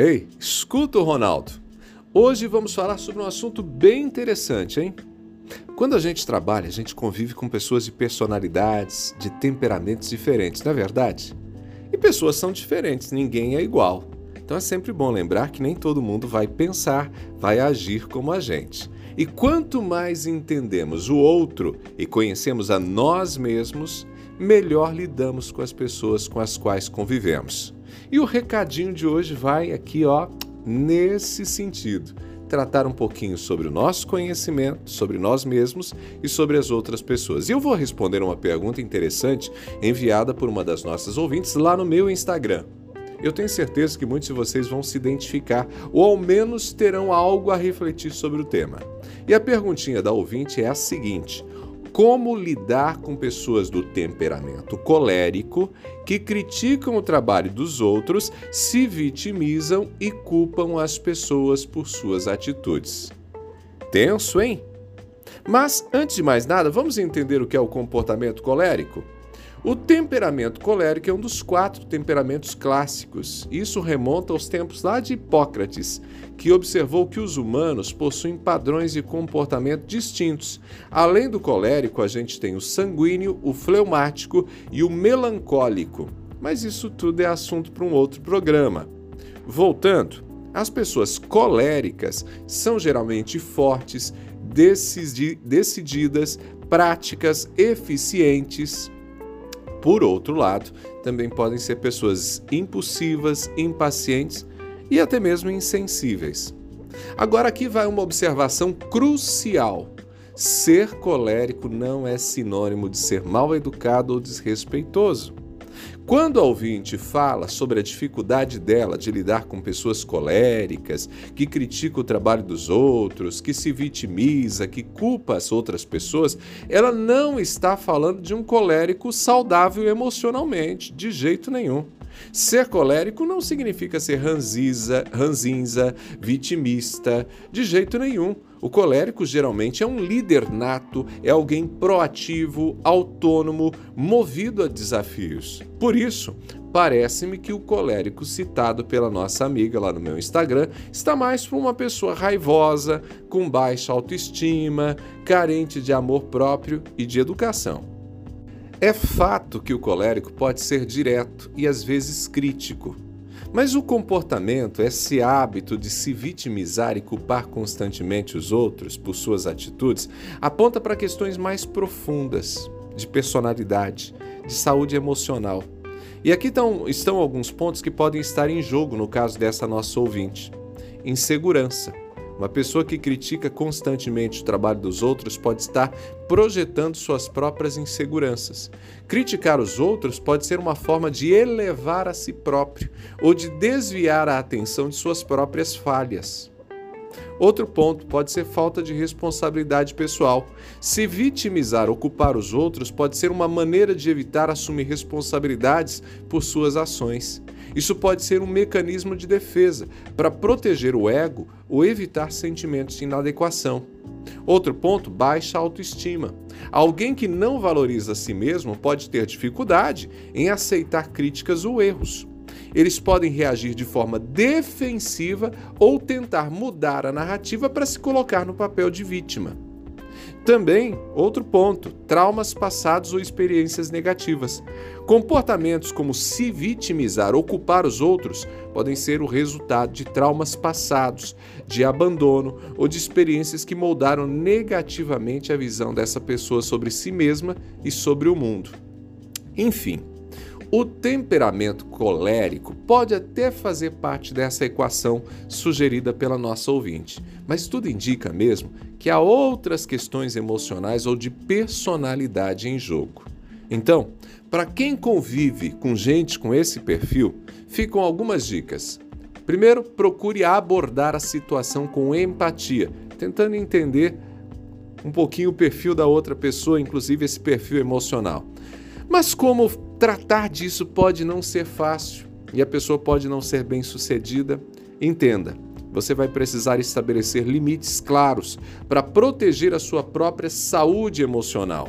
Ei, escuta o Ronaldo. Hoje vamos falar sobre um assunto bem interessante, hein? Quando a gente trabalha, a gente convive com pessoas de personalidades, de temperamentos diferentes, não é verdade? E pessoas são diferentes, ninguém é igual. Então é sempre bom lembrar que nem todo mundo vai pensar, vai agir como a gente. E quanto mais entendemos o outro e conhecemos a nós mesmos, melhor lidamos com as pessoas com as quais convivemos. E o recadinho de hoje vai aqui, ó, nesse sentido. Tratar um pouquinho sobre o nosso conhecimento, sobre nós mesmos e sobre as outras pessoas. E eu vou responder uma pergunta interessante enviada por uma das nossas ouvintes lá no meu Instagram. Eu tenho certeza que muitos de vocês vão se identificar ou ao menos terão algo a refletir sobre o tema. E a perguntinha da ouvinte é a seguinte: como lidar com pessoas do temperamento colérico que criticam o trabalho dos outros, se vitimizam e culpam as pessoas por suas atitudes. Tenso, hein? Mas, antes de mais nada, vamos entender o que é o comportamento colérico? O temperamento colérico é um dos quatro temperamentos clássicos. Isso remonta aos tempos lá de Hipócrates, que observou que os humanos possuem padrões de comportamento distintos. Além do colérico, a gente tem o sanguíneo, o fleumático e o melancólico. Mas isso tudo é assunto para um outro programa. Voltando, as pessoas coléricas são geralmente fortes, decididas, práticas, eficientes por outro lado, também podem ser pessoas impulsivas, impacientes e até mesmo insensíveis. Agora, aqui vai uma observação crucial. Ser colérico não é sinônimo de ser mal educado ou desrespeitoso. Quando a ouvinte fala sobre a dificuldade dela de lidar com pessoas coléricas, que critica o trabalho dos outros, que se vitimiza, que culpa as outras pessoas, ela não está falando de um colérico saudável emocionalmente, de jeito nenhum. Ser colérico não significa ser ranziza, ranzinza, vitimista, de jeito nenhum. O colérico geralmente é um líder nato, é alguém proativo, autônomo, movido a desafios. Por isso, parece-me que o colérico citado pela nossa amiga lá no meu Instagram está mais para uma pessoa raivosa, com baixa autoestima, carente de amor próprio e de educação. É fato que o colérico pode ser direto e às vezes crítico, mas o comportamento, esse hábito de se vitimizar e culpar constantemente os outros por suas atitudes, aponta para questões mais profundas de personalidade, de saúde emocional. E aqui estão, estão alguns pontos que podem estar em jogo no caso dessa nossa ouvinte: insegurança uma pessoa que critica constantemente o trabalho dos outros pode estar projetando suas próprias inseguranças. Criticar os outros pode ser uma forma de elevar a si próprio ou de desviar a atenção de suas próprias falhas. Outro ponto pode ser falta de responsabilidade pessoal. Se vitimizar ou culpar os outros pode ser uma maneira de evitar assumir responsabilidades por suas ações. Isso pode ser um mecanismo de defesa para proteger o ego ou evitar sentimentos de inadequação. Outro ponto, baixa autoestima. Alguém que não valoriza a si mesmo pode ter dificuldade em aceitar críticas ou erros. Eles podem reagir de forma defensiva ou tentar mudar a narrativa para se colocar no papel de vítima. Também, outro ponto, traumas passados ou experiências negativas. Comportamentos como se vitimizar ou culpar os outros podem ser o resultado de traumas passados, de abandono ou de experiências que moldaram negativamente a visão dessa pessoa sobre si mesma e sobre o mundo. Enfim, o temperamento colérico pode até fazer parte dessa equação sugerida pela nossa ouvinte, mas tudo indica mesmo que há outras questões emocionais ou de personalidade em jogo. Então, para quem convive com gente com esse perfil, ficam algumas dicas. Primeiro, procure abordar a situação com empatia, tentando entender um pouquinho o perfil da outra pessoa, inclusive esse perfil emocional. Mas como tratar disso pode não ser fácil e a pessoa pode não ser bem sucedida, entenda. Você vai precisar estabelecer limites claros para proteger a sua própria saúde emocional.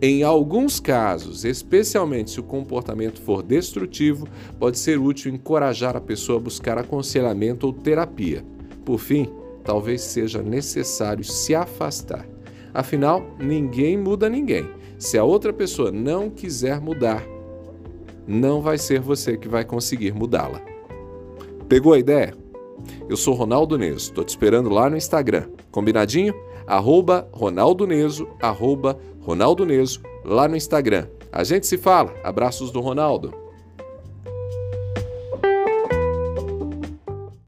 Em alguns casos, especialmente se o comportamento for destrutivo, pode ser útil encorajar a pessoa a buscar aconselhamento ou terapia. Por fim, talvez seja necessário se afastar. Afinal, ninguém muda ninguém. Se a outra pessoa não quiser mudar, não vai ser você que vai conseguir mudá-la. Pegou a ideia? Eu sou Ronaldo Neso, estou te esperando lá no Instagram. Combinadinho? Arroba Ronaldo Neso, arroba Ronaldo Neso, lá no Instagram. A gente se fala. Abraços do Ronaldo.